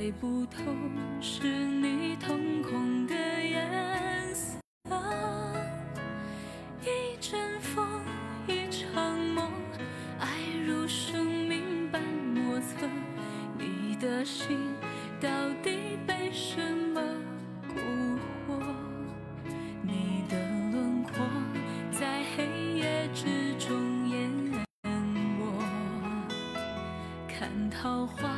猜不透是你瞳孔的颜色，一阵风，一场梦，爱如生命般莫测，你的心到底被什么蛊惑？你的轮廓在黑夜之中淹没，看桃花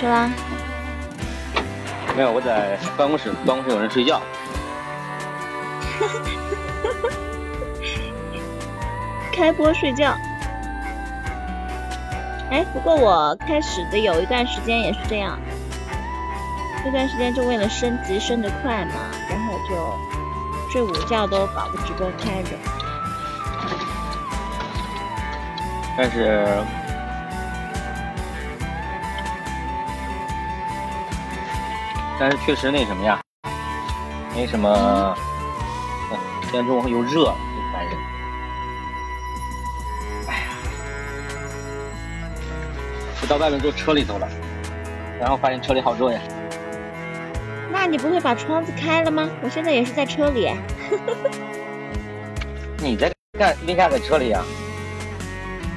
去了？没有，我在办公室，办公室有人睡觉。开播睡觉。哎，不过我开始的有一段时间也是这样，这段时间就为了升级升得快嘛，然后就睡午觉都把个直播开着。但是，但是确实那什么呀，没什么，嗯，天中午又热，真烦人。哎呀，我到外面坐车里头了，然后发现车里好热呀。那你不会把窗子开了吗？我现在也是在车里。你在干？为啥在车里呀？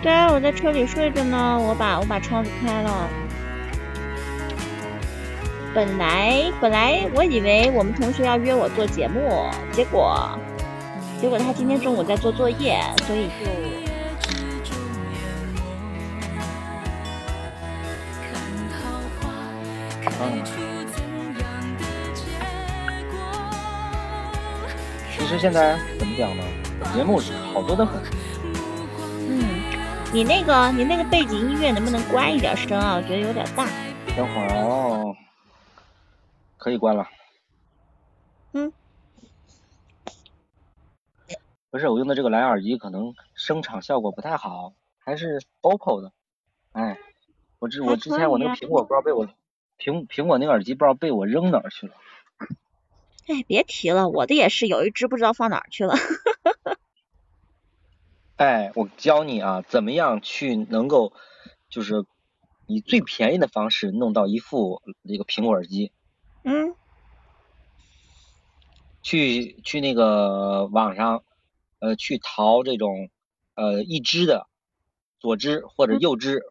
对啊，我在车里睡着呢，我把我把窗子开了。本来本来我以为我们同学要约我做节目，结果结果他今天中午在做作业，所以就其实现在怎么讲呢？节目好多的很。嗯，你那个你那个背景音乐能不能关一点声啊？我觉得有点大。等会儿哦，可以关了。嗯。不是我用的这个蓝牙耳机，可能声场效果不太好，还是 OPPO 的。哎，我之我之前我那个苹果不知道被我苹苹果那个耳机不知道被我扔哪儿去了。哎，别提了，我的也是有一只不知道放哪儿去了。哎，我教你啊，怎么样去能够就是以最便宜的方式弄到一副这个苹果耳机。嗯。去去那个网上，呃，去淘这种呃一支的左支或者右支，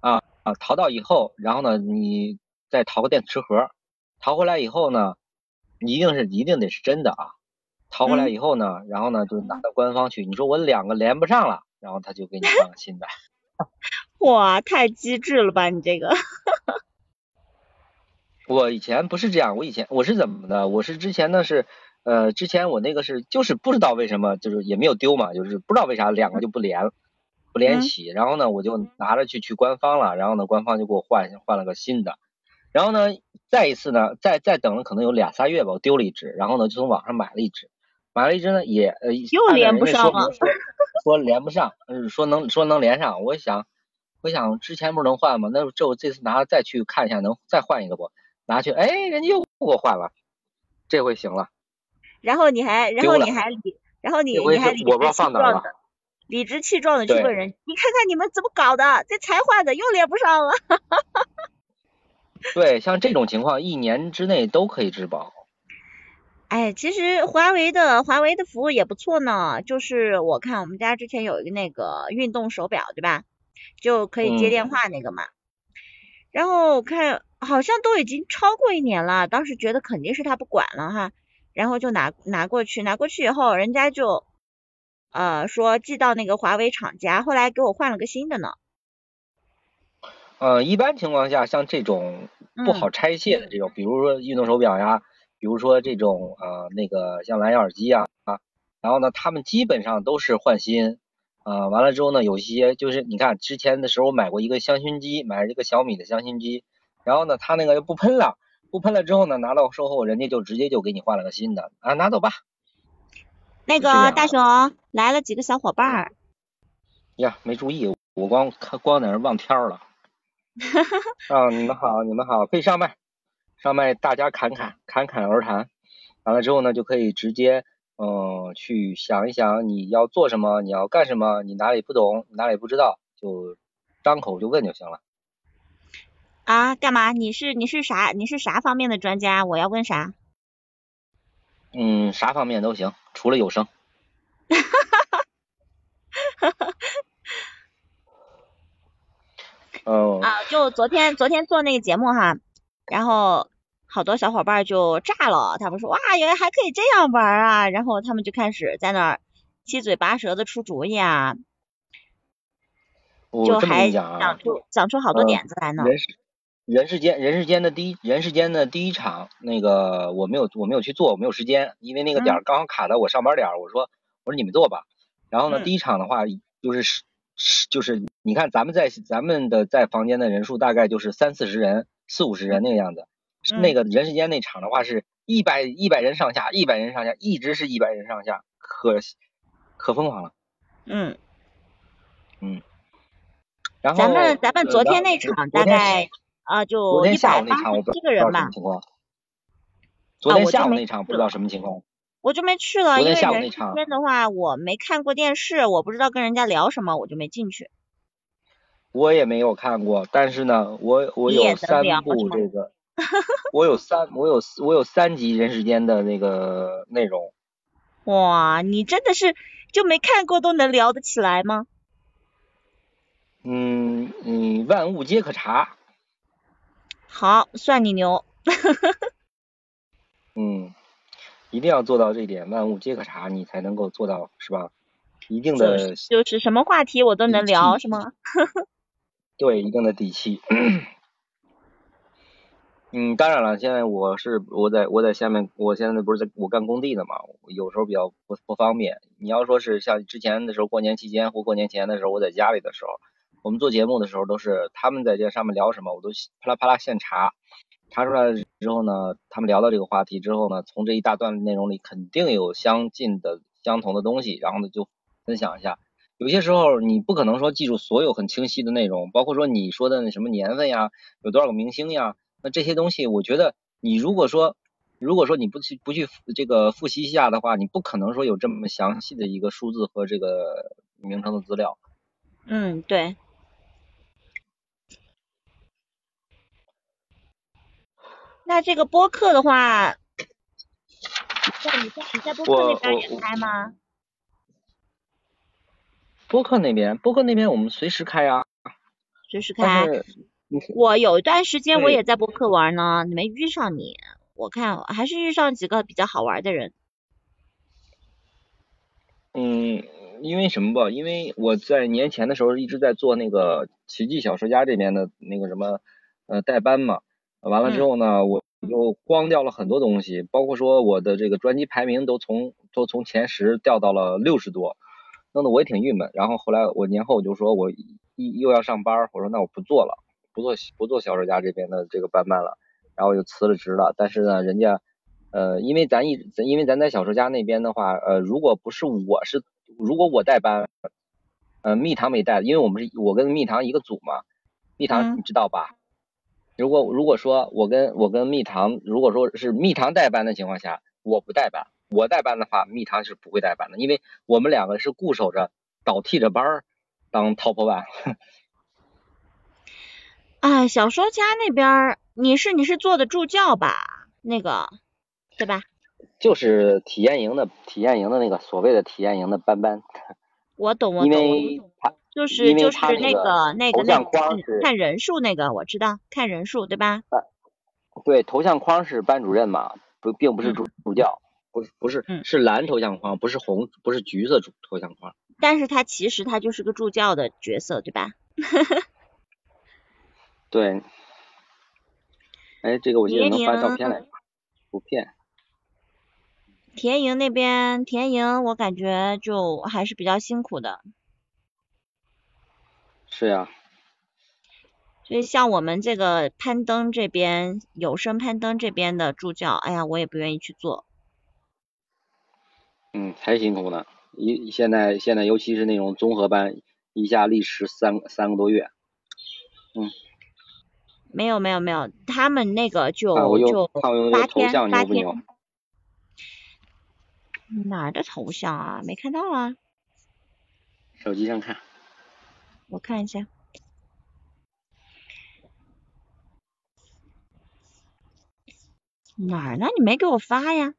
啊啊，淘到以后，然后呢，你再淘个电池盒，淘回来以后呢，你一定是一定得是真的啊，淘回来以后呢，然后呢就拿到官方去，你说我两个连不上了，然后他就给你换个新的。哇，太机智了吧你这个！我以前不是这样，我以前我是怎么的？我是之前呢是，呃，之前我那个是就是不知道为什么，就是也没有丢嘛，就是不知道为啥两个就不连，不连起，然后呢我就拿着去去官方了，然后呢官方就给我换换了个新的，然后呢再一次呢再再等了可能有俩仨月吧，我丢了一只，然后呢就从网上买了一只，买了一只呢也呃又连不上了，说说连不上，嗯说能说能连上，我想我想之前不是能换吗？那这我这次拿再去看一下能再换一个不？拿去，哎，人家又给我换了，这回行了。然后你还，然后你还理，然后你你还理直气壮的，理直气壮的去问人，你看看你们怎么搞的，这才换的又连不上了。对，像这种情况，一年之内都可以质保。哎，其实华为的华为的服务也不错呢，就是我看我们家之前有一个那个运动手表，对吧？就可以接电话那个嘛。然后我看。好像都已经超过一年了，当时觉得肯定是他不管了哈，然后就拿拿过去，拿过去以后，人家就呃说寄到那个华为厂家，后来给我换了个新的呢。呃，一般情况下，像这种不好拆卸的这种，比如说运动手表呀，比如说这种呃那个像蓝牙耳机呀啊，然后呢，他们基本上都是换新，呃，完了之后呢，有些就是你看之前的时候买过一个香薰机，买了一个小米的香薰机。然后呢，他那个又不喷了，不喷了之后呢，拿到售后，人家就直接就给你换了个新的啊，拿走吧。那个大熊来了几个小伙伴儿。呀，没注意，我光看光在那望天了。啊，你们好，你们好，可以上麦，上麦大家侃侃侃侃而谈，完了之后呢，就可以直接嗯去想一想你要做什么，你要干什么，你哪里不懂，哪里不知道，就张口就问就行了。啊，干嘛？你是你是啥？你是啥方面的专家？我要问啥？嗯，啥方面都行，除了有声。哈哈哈哈哈哈！哦。啊，就昨天昨天做那个节目哈，然后好多小伙伴就炸了，他们说哇，原来还可以这样玩啊，然后他们就开始在那儿七嘴八舌的出主意啊，就还讲出讲出好多点子来呢。人世间，人世间的第一，人世间的第一场，那个我没有，我没有去做，我没有时间，因为那个点儿刚好卡在我上班点儿。我说，我说你们做吧。然后呢，第一场的话，就是是就是你看咱们在咱们的在房间的人数大概就是三四十人，四五十人那个样子。那个人世间那场的话是一百一百人上下，一百人上下，一直是一百人上下，可可疯狂了。嗯嗯。然后咱们咱们昨天那场大概。啊，就一百八十七个人吧。昨天下午那场不知道什么情况。我就没去了，因为人天的话我没看过电视，我不知道跟人家聊什么，我就没进去。我也没有看过，但是呢，我我有三部这个，我有三我有我有三集人世间的那个内容。哇，你真的是就没看过都能聊得起来吗？嗯嗯，万物皆可查。好，算你牛。嗯，一定要做到这一点，万物皆可查，你才能够做到，是吧？一定的就是什么话题我都能聊，是吗？对，一定的底气。嗯，当然了，现在我是我在我在下面，我现在不是在我干工地的嘛，有时候比较不不方便。你要说是像之前的时候，过年期间或过年前的时候，我在家里的时候。我们做节目的时候都是他们在这上面聊什么，我都啪啦啪啦现查，查出来之后呢，他们聊到这个话题之后呢，从这一大段内容里肯定有相近的、相同的东西，然后呢就分享一下。有些时候你不可能说记住所有很清晰的内容，包括说你说的那什么年份呀，有多少个明星呀，那这些东西，我觉得你如果说如果说你不去不去这个复习一下的话，你不可能说有这么详细的一个数字和这个名称的资料。嗯，对。那这个播客的话，在你在你在播客那边也开吗？播客那边，播客那边我们随时开啊，随时开。我有一段时间我也在播客玩呢，没遇上你。我看还是遇上几个比较好玩的人。嗯，因为什么吧？因为我在年前的时候一直在做那个奇迹小说家这边的那个什么呃代班嘛。完了之后呢，我又光掉了很多东西，包括说我的这个专辑排名都从都从前十掉到了六十多，弄得我也挺郁闷。然后后来我年后我就说我一又要上班，我说那我不做了，不做不做小说家这边的这个班班了，然后我就辞了职了。但是呢，人家呃，因为咱一因为咱在小说家那边的话，呃，如果不是我是如果我带班，呃，蜜糖没带，因为我们是我跟蜜糖一个组嘛，蜜糖你知道吧？如果如果说我跟我跟蜜糖，如果说是蜜糖代班的情况下，我不代班，我代班的话，蜜糖是不会代班的，因为我们两个是固守着倒替着班儿当 top one。哎，小说家那边你是你是做的助教吧？那个对吧？就是体验营的体验营的那个所谓的体验营的班班。我懂，我懂。因为他。就是就是那个那个那个看人数那个我知道看人数对吧？对，头像框是班主任嘛，不并不是助助教，不是不是是蓝头像框，不是红不是橘色头像框。但是他其实他就是个助教的角色对吧？对。哎，这个我记得能发照片来，图片。田营那边田营我感觉就还是比较辛苦的。是呀，所以像我们这个攀登这边有声攀登这边的助教，哎呀，我也不愿意去做。嗯，太辛苦了，一现在现在尤其是那种综合班，一下历时三三个多月。嗯。没有没有没有，他们那个就就八天八天。哪儿的头像啊？没看到啊。手机上看。我看一下，哪儿呢？你没给我发呀？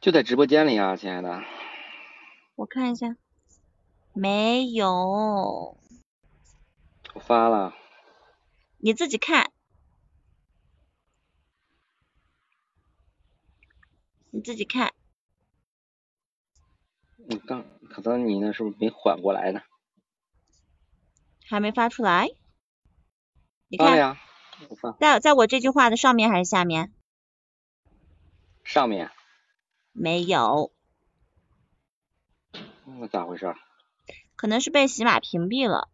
就在直播间里啊，亲爱的。我看一下，没有。我发了。你自己看。你自己看。你刚可能你那是不是没缓过来呢？还没发出来？你看呀，在在我这句话的上面还是下面？上面。没有。那咋回事？可能是被喜马屏蔽了。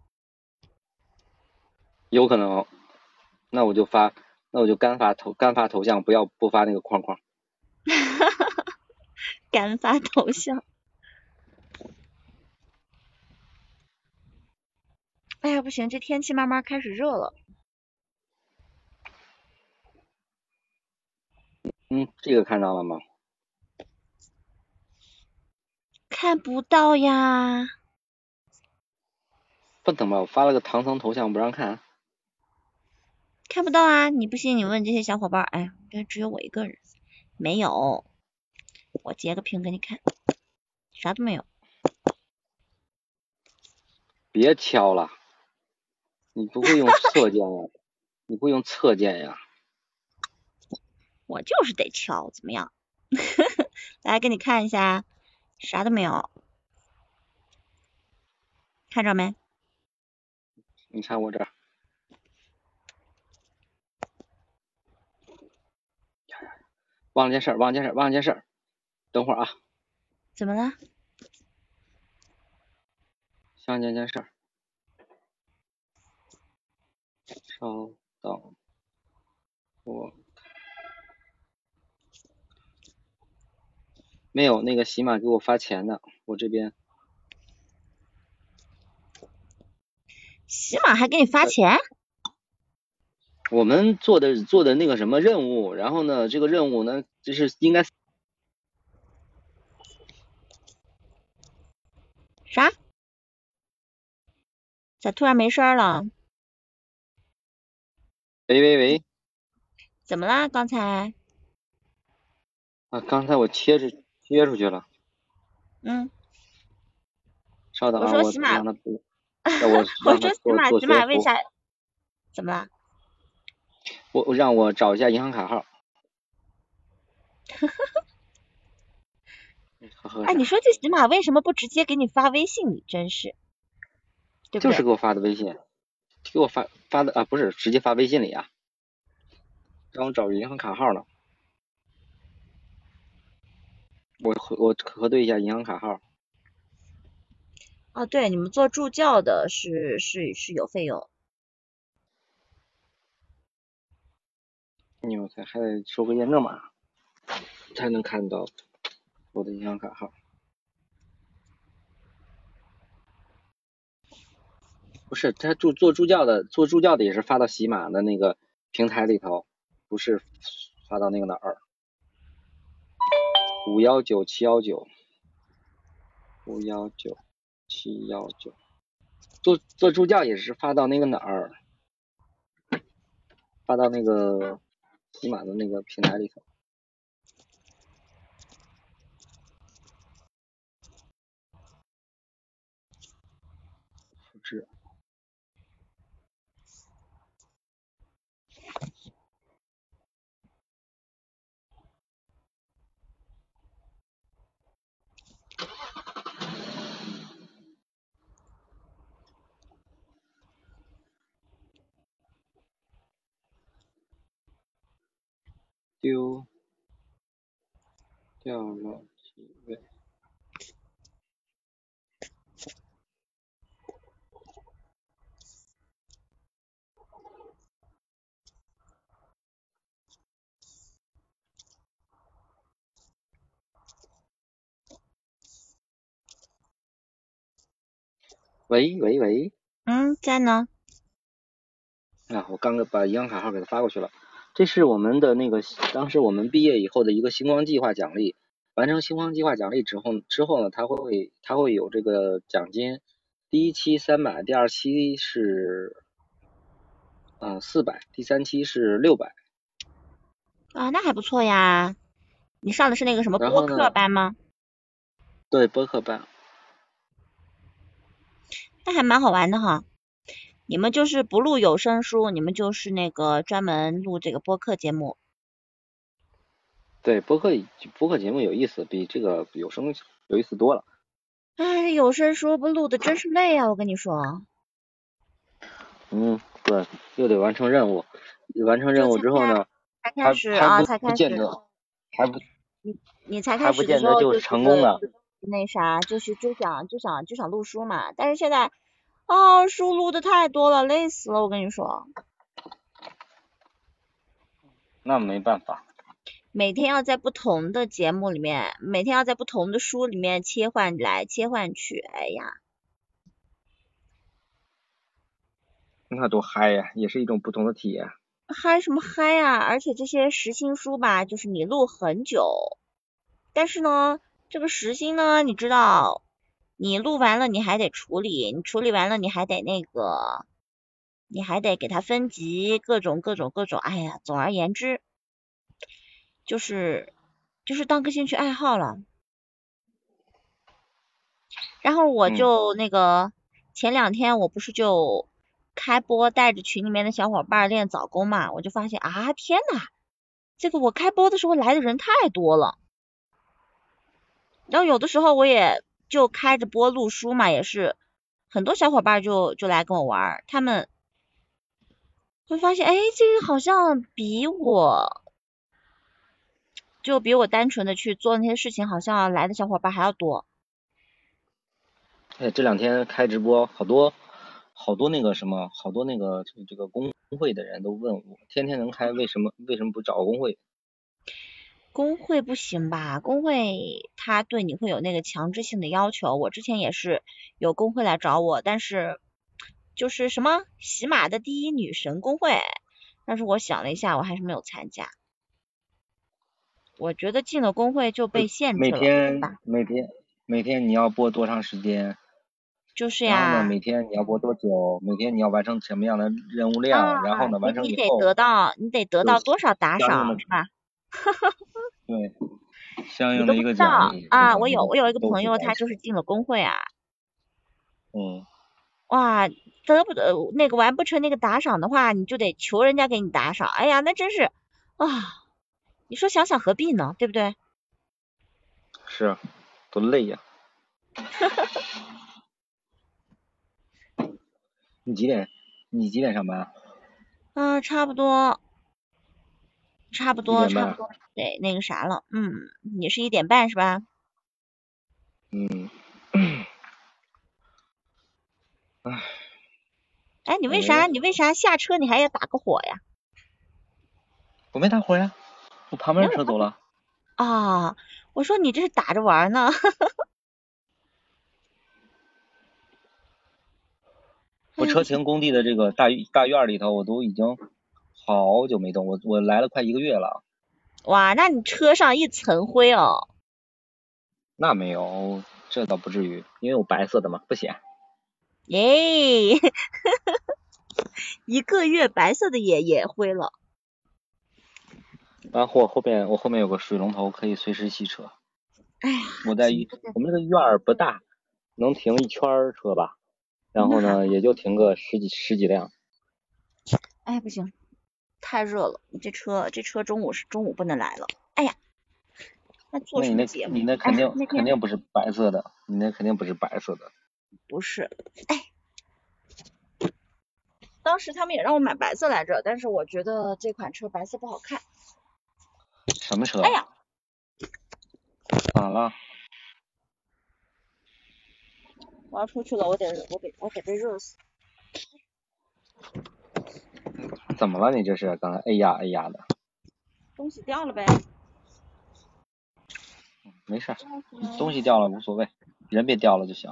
有可能。那我就发，那我就干发头干发头像，不要不发那个框框。哈哈哈！干发头像。哎呀，不行，这天气慢慢开始热了。嗯，这个看到了吗？看不到呀。不等吧，我发了个唐僧头像不让看。看不到啊！你不信你问这些小伙伴。哎呀，这只有我一个人，没有。我截个屏给你看，啥都没有。别敲了。你不会用侧键呀？你会用侧键呀？我就是得敲，怎么样？来给你看一下，啥都没有，看着没？你看我这儿。忘了件事儿，忘了件事儿，忘了件事儿。等会儿啊。怎么了？想件件事儿。稍等，我没有那个喜马给我发钱的，我这边喜马还给你发钱？我们做的做的那个什么任务，然后呢，这个任务呢，就是应该啥？咋突然没声了？喂喂喂，怎么啦？刚才？啊，刚才我切出切出去了。嗯。稍等啊，我说喜马，我 我说喜马喜马为啥？怎么了？我我让我找一下银行卡号。哎，你说这喜马为什么不直接给你发微信？你真是，对就是给我发的微信，给我发发的啊，不是直接发微信里啊，让我找银行卡号呢。我核我核对一下银行卡号。哦，对，你们做助教的是是是有费用。你我才还得收个验证码，才能看到我的银行卡号。不是，他助做助教的，做助教的也是发到喜马的那个平台里头，不是发到那个哪儿？五幺九七幺九，五幺九七幺九，做做助教也是发到那个哪儿？发到那个。喜马的那个平台里头，复制，丢掉了几位？喂喂喂。嗯，在呢。啊，我刚刚把银行卡号给他发过去了。这是我们的那个当时我们毕业以后的一个星光计划奖励，完成星光计划奖励之后之后呢，他会他会有这个奖金，第一期三百，第二期是嗯四百，第三期是六百。啊，那还不错呀。你上的是那个什么播客班吗？对，播客班。那还蛮好玩的哈。你们就是不录有声书，你们就是那个专门录这个播客节目。对，播客播客节目有意思，比这个有声有意思多了。哎，有声书不录的真是累啊！我跟你说。嗯，对，又得完成任务，完成任务之后呢，才开始啊，才开始。还不。你你才开始的时候就成功了。那啥，就是就想就想就想录书嘛，但是现在。啊，书录的太多了，累死了！我跟你说，那没办法。每天要在不同的节目里面，每天要在不同的书里面切换来切换去，哎呀，那多嗨呀！也是一种不同的体验。嗨什么嗨呀？而且这些实心书吧，就是你录很久，但是呢，这个实心呢，你知道。你录完了，你还得处理，你处理完了，你还得那个，你还得给它分级，各种各种各种，哎呀，总而言之，就是就是当个兴趣爱好了。然后我就那个前两天我不是就开播带着群里面的小伙伴练早功嘛，我就发现啊，天呐，这个我开播的时候来的人太多了，然后有的时候我也。就开着播录书嘛，也是很多小伙伴就就来跟我玩，他们会发现，哎，这个好像比我就比我单纯的去做那些事情，好像来的小伙伴还要多。哎，这两天开直播，好多好多那个什么，好多那个这个工会的人都问我，天天能开，为什么为什么不找个工会？工会不行吧？工会他对你会有那个强制性的要求。我之前也是有工会来找我，但是就是什么喜马的第一女神工会，但是我想了一下，我还是没有参加。我觉得进了工会就被限制了，每天每天每天你要播多长时间？就是呀。每天你要播多久？每天你要完成什么样的任务量？然后呢，完成以后。你得得到，你得得到多少打赏是吧？对，相应的一个奖励。啊，我有我有一个朋友，他就是进了工会啊。嗯。哇，得不得那个完不成那个打赏的话，你就得求人家给你打赏。哎呀，那真是啊。你说想想何必呢？对不对？是啊，多累呀！你几点？你几点上班？嗯，差不多，差不多，差不多，对，那个啥了，嗯，你是一点半是吧？嗯。唉。哎，你为啥？你为啥下车你还要打个火呀？我没打火呀。我旁边车走了。啊，我说你这是打着玩呢。我车停工地的这个大大院里头，我都已经好久没动，我我来了快一个月了。哇，那你车上一层灰哦。那没有，这倒不至于，因为我白色的嘛，不显。耶，一个月白色的也也灰了。然后我后边我后面有个水龙头，可以随时洗车。哎呀，我在我们这个院儿不大，能停一圈车吧。然后呢，也就停个十几十几辆。哎，不行，太热了。你这车这车中午是中午不能来了。哎呀，那做什么节目？你那肯定肯定不是白色的，你那肯定不是白色的。不是，哎，当时他们也让我买白色来着，但是我觉得这款车白色不好看。什么车？哎呀，咋了？我要出去了，我得我得我得被热死。怎么了？你这是刚才哎呀哎呀的？东西掉了呗。没事，东西掉了无所谓，人别掉了就行。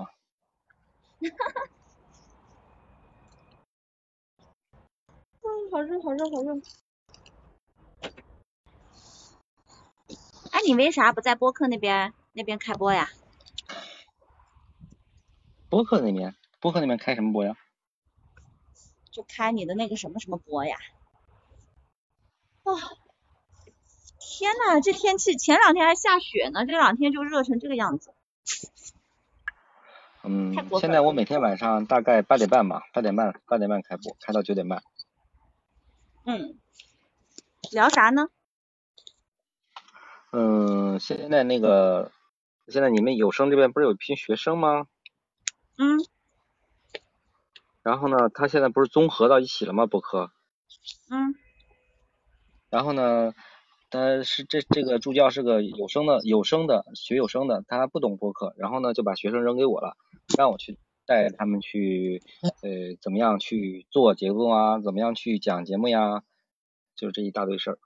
嗯，好热好热好热。哎，你为啥不在播客那边那边开播呀？播客那边，播客那边开什么播呀？就开你的那个什么什么播呀？啊！天呐，这天气前两天还下雪呢，这两天就热成这个样子。嗯，现在我每天晚上大概八点半吧，八点半八点半开播，开到九点半。嗯。聊啥呢？嗯，现在那个，现在你们有声这边不是有一批学生吗？嗯。然后呢，他现在不是综合到一起了吗？博客。嗯。然后呢，他是这这个助教是个有声的有声的学有声的，他不懂播客，然后呢就把学生扔给我了，让我去带他们去呃怎么样去做节目啊，怎么样去讲节目呀，就是这一大堆事儿。